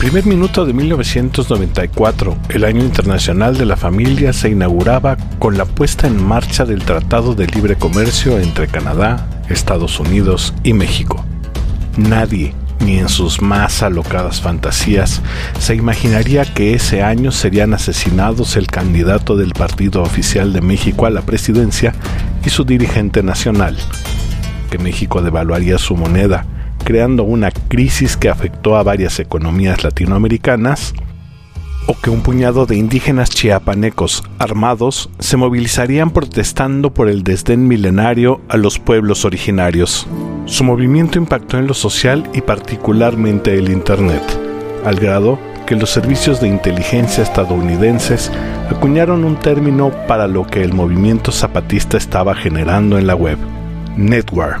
primer minuto de 1994, el año internacional de la familia se inauguraba con la puesta en marcha del Tratado de Libre Comercio entre Canadá, Estados Unidos y México. Nadie, ni en sus más alocadas fantasías, se imaginaría que ese año serían asesinados el candidato del Partido Oficial de México a la presidencia y su dirigente nacional, que México devaluaría su moneda, creando una crisis que afectó a varias economías latinoamericanas, o que un puñado de indígenas chiapanecos armados se movilizarían protestando por el desdén milenario a los pueblos originarios. Su movimiento impactó en lo social y particularmente el Internet, al grado que los servicios de inteligencia estadounidenses acuñaron un término para lo que el movimiento zapatista estaba generando en la web, network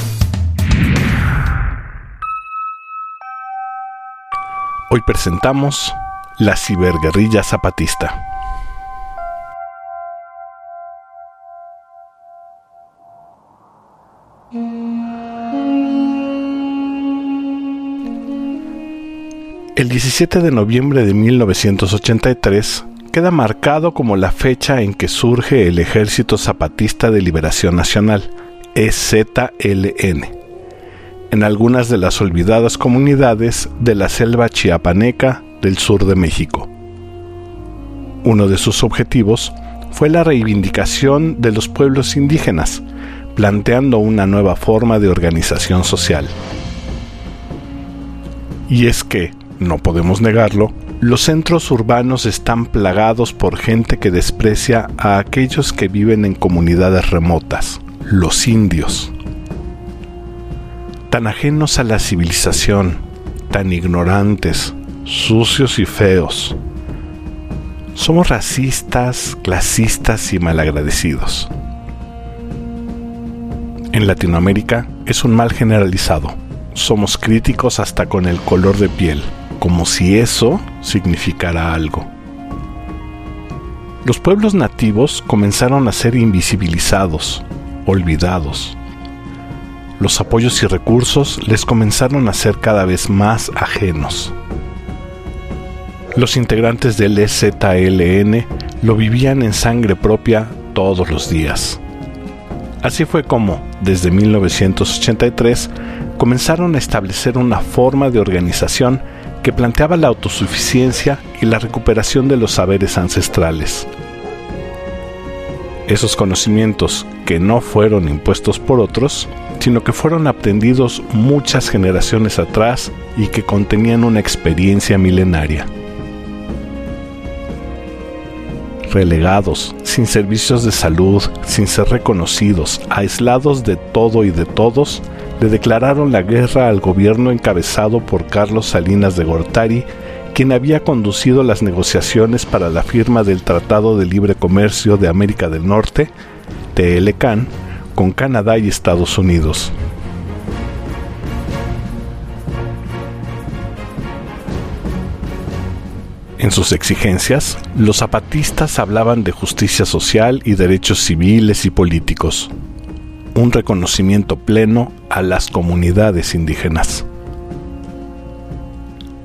Hoy presentamos la ciberguerrilla zapatista. El 17 de noviembre de 1983 queda marcado como la fecha en que surge el Ejército Zapatista de Liberación Nacional, EZLN en algunas de las olvidadas comunidades de la selva chiapaneca del sur de México. Uno de sus objetivos fue la reivindicación de los pueblos indígenas, planteando una nueva forma de organización social. Y es que, no podemos negarlo, los centros urbanos están plagados por gente que desprecia a aquellos que viven en comunidades remotas, los indios tan ajenos a la civilización, tan ignorantes, sucios y feos. Somos racistas, clasistas y malagradecidos. En Latinoamérica es un mal generalizado. Somos críticos hasta con el color de piel, como si eso significara algo. Los pueblos nativos comenzaron a ser invisibilizados, olvidados, los apoyos y recursos les comenzaron a ser cada vez más ajenos. Los integrantes del EZLN lo vivían en sangre propia todos los días. Así fue como, desde 1983, comenzaron a establecer una forma de organización que planteaba la autosuficiencia y la recuperación de los saberes ancestrales. Esos conocimientos que no fueron impuestos por otros sino que fueron aprendidos muchas generaciones atrás y que contenían una experiencia milenaria. Relegados, sin servicios de salud, sin ser reconocidos, aislados de todo y de todos, le declararon la guerra al gobierno encabezado por Carlos Salinas de Gortari, quien había conducido las negociaciones para la firma del Tratado de Libre Comercio de América del Norte, TLCAN, con Canadá y Estados Unidos. En sus exigencias, los zapatistas hablaban de justicia social y derechos civiles y políticos, un reconocimiento pleno a las comunidades indígenas.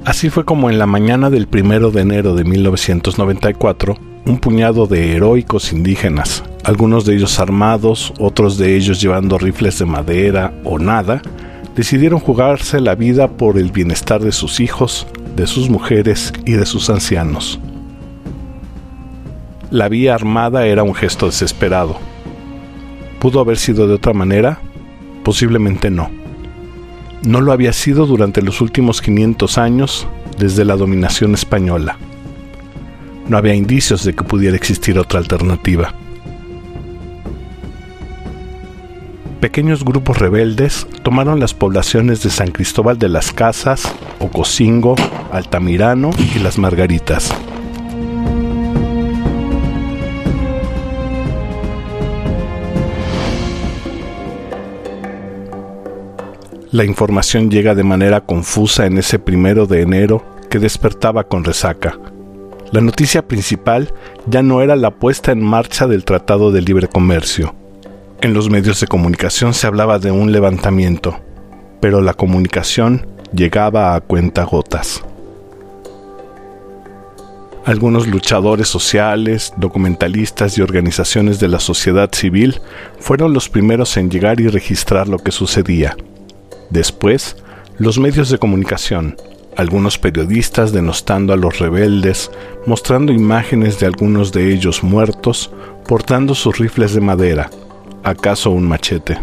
Así fue como en la mañana del 1 de enero de 1994, un puñado de heroicos indígenas, algunos de ellos armados, otros de ellos llevando rifles de madera o nada, decidieron jugarse la vida por el bienestar de sus hijos, de sus mujeres y de sus ancianos. La vía armada era un gesto desesperado. ¿Pudo haber sido de otra manera? Posiblemente no. No lo había sido durante los últimos 500 años desde la dominación española. No había indicios de que pudiera existir otra alternativa. pequeños grupos rebeldes tomaron las poblaciones de San Cristóbal de las Casas, Ocosingo, Altamirano y Las Margaritas. La información llega de manera confusa en ese primero de enero que despertaba con resaca. La noticia principal ya no era la puesta en marcha del Tratado de Libre Comercio. En los medios de comunicación se hablaba de un levantamiento, pero la comunicación llegaba a cuentagotas. Algunos luchadores sociales, documentalistas y organizaciones de la sociedad civil fueron los primeros en llegar y registrar lo que sucedía. Después, los medios de comunicación, algunos periodistas denostando a los rebeldes, mostrando imágenes de algunos de ellos muertos, portando sus rifles de madera, acaso un machete.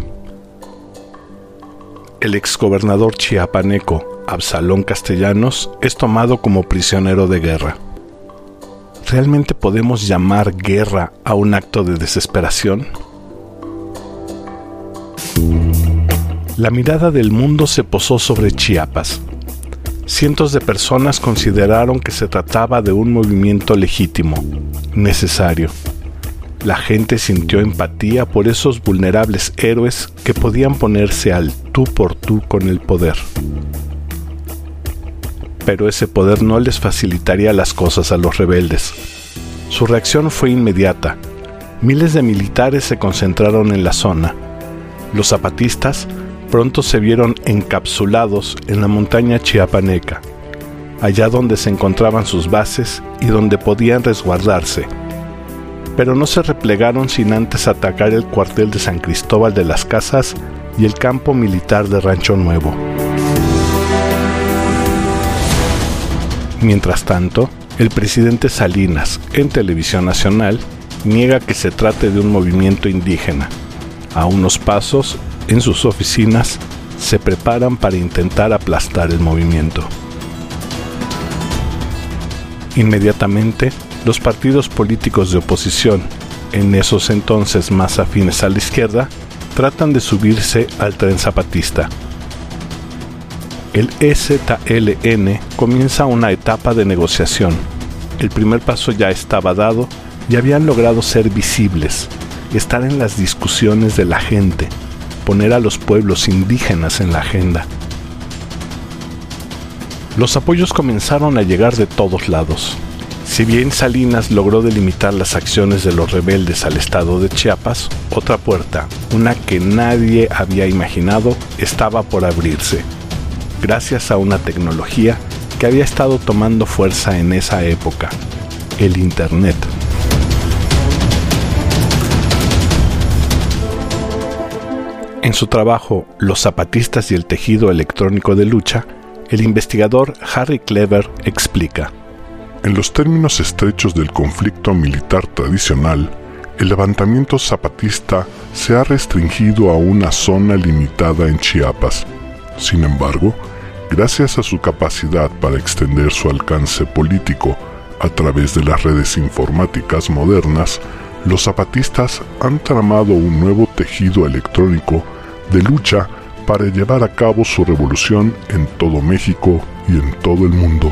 El exgobernador chiapaneco Absalón Castellanos es tomado como prisionero de guerra. ¿Realmente podemos llamar guerra a un acto de desesperación? La mirada del mundo se posó sobre Chiapas. Cientos de personas consideraron que se trataba de un movimiento legítimo, necesario. La gente sintió empatía por esos vulnerables héroes que podían ponerse al tú por tú con el poder. Pero ese poder no les facilitaría las cosas a los rebeldes. Su reacción fue inmediata. Miles de militares se concentraron en la zona. Los zapatistas pronto se vieron encapsulados en la montaña chiapaneca, allá donde se encontraban sus bases y donde podían resguardarse. Pero no se replegaron sin antes atacar el cuartel de San Cristóbal de las Casas y el campo militar de Rancho Nuevo. Mientras tanto, el presidente Salinas, en televisión nacional, niega que se trate de un movimiento indígena. A unos pasos en sus oficinas se preparan para intentar aplastar el movimiento. Inmediatamente, los partidos políticos de oposición, en esos entonces más afines a la izquierda, tratan de subirse al tren zapatista. El EZLN comienza una etapa de negociación. El primer paso ya estaba dado y habían logrado ser visibles, estar en las discusiones de la gente, poner a los pueblos indígenas en la agenda. Los apoyos comenzaron a llegar de todos lados. Si bien Salinas logró delimitar las acciones de los rebeldes al estado de Chiapas, otra puerta, una que nadie había imaginado, estaba por abrirse, gracias a una tecnología que había estado tomando fuerza en esa época, el Internet. En su trabajo Los zapatistas y el tejido electrónico de lucha, el investigador Harry Clever explica. En los términos estrechos del conflicto militar tradicional, el levantamiento zapatista se ha restringido a una zona limitada en Chiapas. Sin embargo, gracias a su capacidad para extender su alcance político a través de las redes informáticas modernas, los zapatistas han tramado un nuevo tejido electrónico de lucha para llevar a cabo su revolución en todo México y en todo el mundo.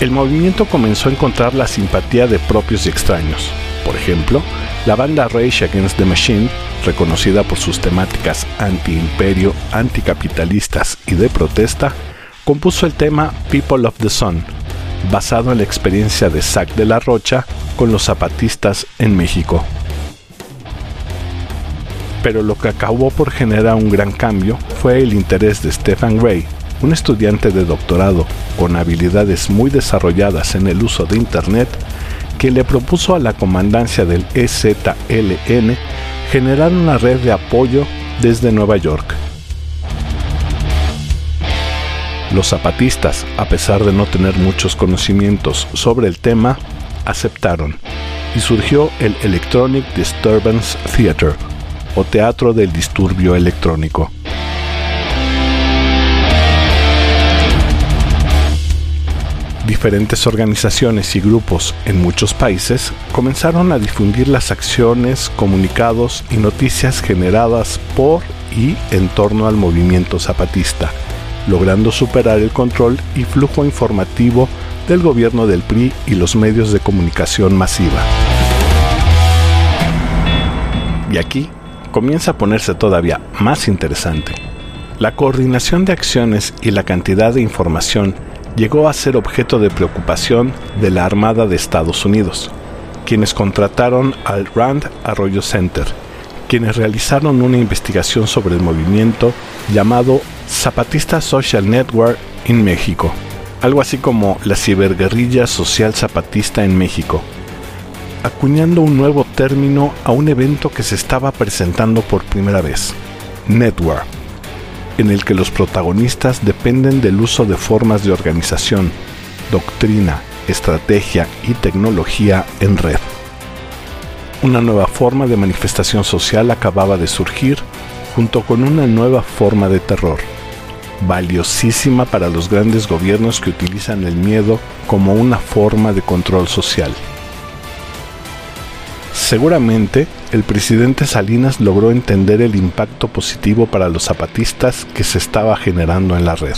El movimiento comenzó a encontrar la simpatía de propios y extraños. Por ejemplo, la banda Rage Against the Machine, reconocida por sus temáticas anti-imperio, anticapitalistas y de protesta, compuso el tema People of the Sun, basado en la experiencia de Zack de la Rocha con los zapatistas en México. Pero lo que acabó por generar un gran cambio fue el interés de Stephen Gray, un estudiante de doctorado con habilidades muy desarrolladas en el uso de Internet, que le propuso a la comandancia del EZLN generar una red de apoyo desde Nueva York. Los zapatistas, a pesar de no tener muchos conocimientos sobre el tema, aceptaron y surgió el Electronic Disturbance Theater o Teatro del Disturbio Electrónico. Diferentes organizaciones y grupos en muchos países comenzaron a difundir las acciones, comunicados y noticias generadas por y en torno al movimiento zapatista, logrando superar el control y flujo informativo del gobierno del PRI y los medios de comunicación masiva. Y aquí comienza a ponerse todavía más interesante. La coordinación de acciones y la cantidad de información llegó a ser objeto de preocupación de la Armada de Estados Unidos, quienes contrataron al Rand Arroyo Center, quienes realizaron una investigación sobre el movimiento llamado Zapatista Social Network en México, algo así como la ciberguerrilla social zapatista en México, acuñando un nuevo término a un evento que se estaba presentando por primera vez, Network en el que los protagonistas dependen del uso de formas de organización, doctrina, estrategia y tecnología en red. Una nueva forma de manifestación social acababa de surgir junto con una nueva forma de terror, valiosísima para los grandes gobiernos que utilizan el miedo como una forma de control social. Seguramente el presidente Salinas logró entender el impacto positivo para los zapatistas que se estaba generando en la red.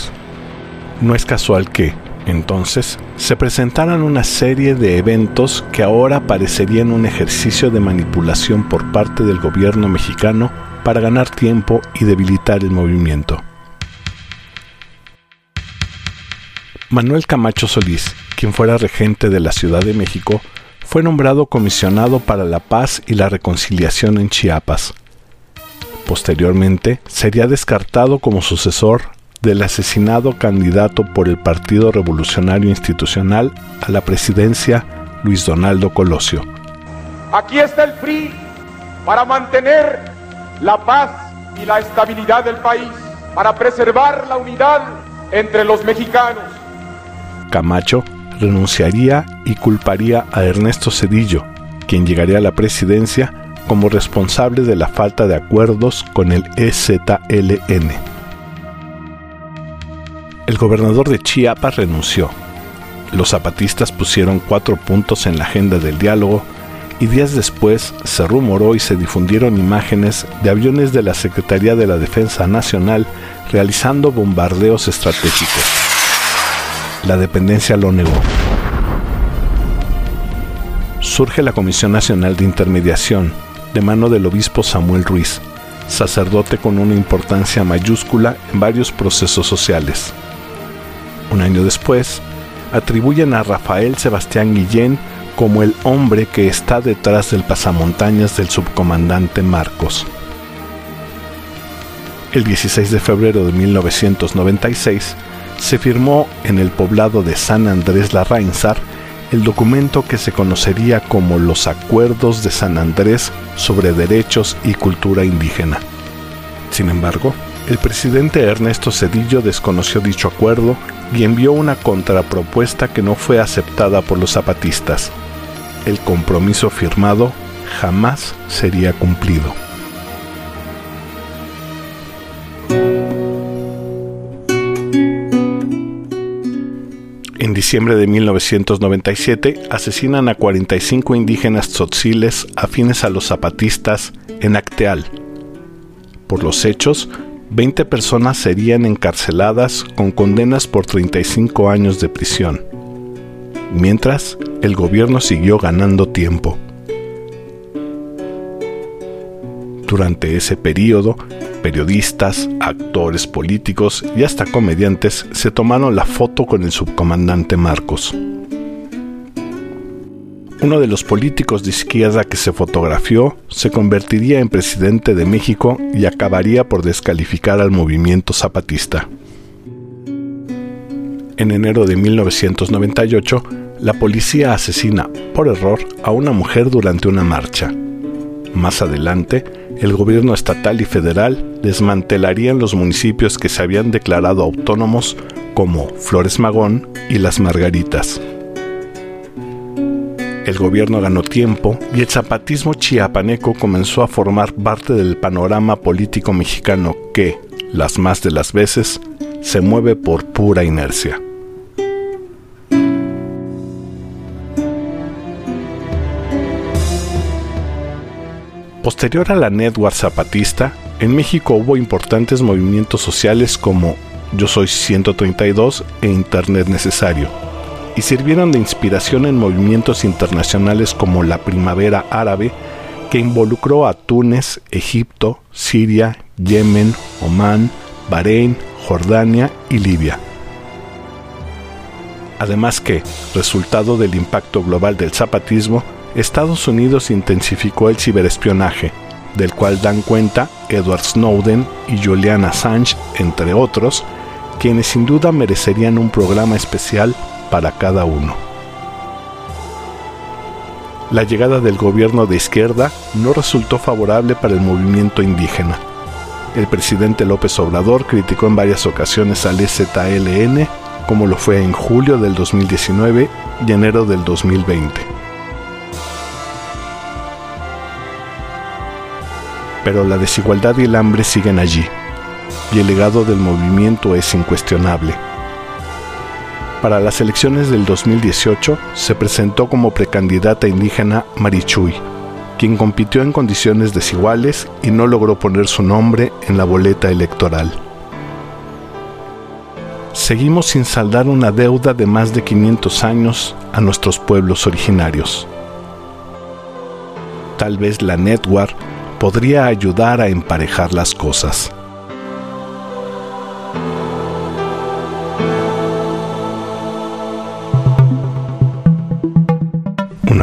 No es casual que, entonces, se presentaran una serie de eventos que ahora parecerían un ejercicio de manipulación por parte del gobierno mexicano para ganar tiempo y debilitar el movimiento. Manuel Camacho Solís, quien fuera regente de la Ciudad de México, fue nombrado comisionado para la paz y la reconciliación en Chiapas. Posteriormente, sería descartado como sucesor del asesinado candidato por el Partido Revolucionario Institucional a la presidencia, Luis Donaldo Colosio. Aquí está el PRI para mantener la paz y la estabilidad del país, para preservar la unidad entre los mexicanos. Camacho renunciaría y culparía a Ernesto Cedillo, quien llegaría a la presidencia como responsable de la falta de acuerdos con el EZLN. El gobernador de Chiapas renunció. Los zapatistas pusieron cuatro puntos en la agenda del diálogo y días después se rumoró y se difundieron imágenes de aviones de la Secretaría de la Defensa Nacional realizando bombardeos estratégicos la dependencia lo negó. Surge la Comisión Nacional de Intermediación, de mano del obispo Samuel Ruiz, sacerdote con una importancia mayúscula en varios procesos sociales. Un año después, atribuyen a Rafael Sebastián Guillén como el hombre que está detrás del pasamontañas del subcomandante Marcos. El 16 de febrero de 1996, se firmó en el poblado de San Andrés la Larrainzar el documento que se conocería como los Acuerdos de San Andrés sobre Derechos y Cultura Indígena. Sin embargo, el presidente Ernesto Cedillo desconoció dicho acuerdo y envió una contrapropuesta que no fue aceptada por los zapatistas. El compromiso firmado jamás sería cumplido. En diciembre de 1997 asesinan a 45 indígenas tzotziles afines a los zapatistas en Acteal. Por los hechos, 20 personas serían encarceladas con condenas por 35 años de prisión, mientras el gobierno siguió ganando tiempo. Durante ese periodo, periodistas, actores políticos y hasta comediantes se tomaron la foto con el subcomandante Marcos. Uno de los políticos de izquierda que se fotografió se convertiría en presidente de México y acabaría por descalificar al movimiento zapatista. En enero de 1998, la policía asesina por error a una mujer durante una marcha. Más adelante, el gobierno estatal y federal desmantelarían los municipios que se habían declarado autónomos como Flores Magón y Las Margaritas el gobierno ganó tiempo y el zapatismo chiapaneco comenzó a formar parte del panorama político mexicano que, las más de las veces, se mueve por pura inercia. Posterior a la network zapatista, en México hubo importantes movimientos sociales como Yo Soy 132 e Internet Necesario, y sirvieron de inspiración en movimientos internacionales como la Primavera Árabe, que involucró a Túnez, Egipto, Siria, Yemen, Omán, Bahrein, Jordania y Libia. Además que, resultado del impacto global del zapatismo, Estados Unidos intensificó el ciberespionaje, del cual dan cuenta Edward Snowden y Julian Assange, entre otros, quienes sin duda merecerían un programa especial para cada uno. La llegada del gobierno de izquierda no resultó favorable para el movimiento indígena. El presidente López Obrador criticó en varias ocasiones al EZLN, como lo fue en julio del 2019 y enero del 2020 pero la desigualdad y el hambre siguen allí, y el legado del movimiento es incuestionable. Para las elecciones del 2018 se presentó como precandidata indígena Marichuy, quien compitió en condiciones desiguales y no logró poner su nombre en la boleta electoral. Seguimos sin saldar una deuda de más de 500 años a nuestros pueblos originarios. Tal vez la network podría ayudar a emparejar las cosas.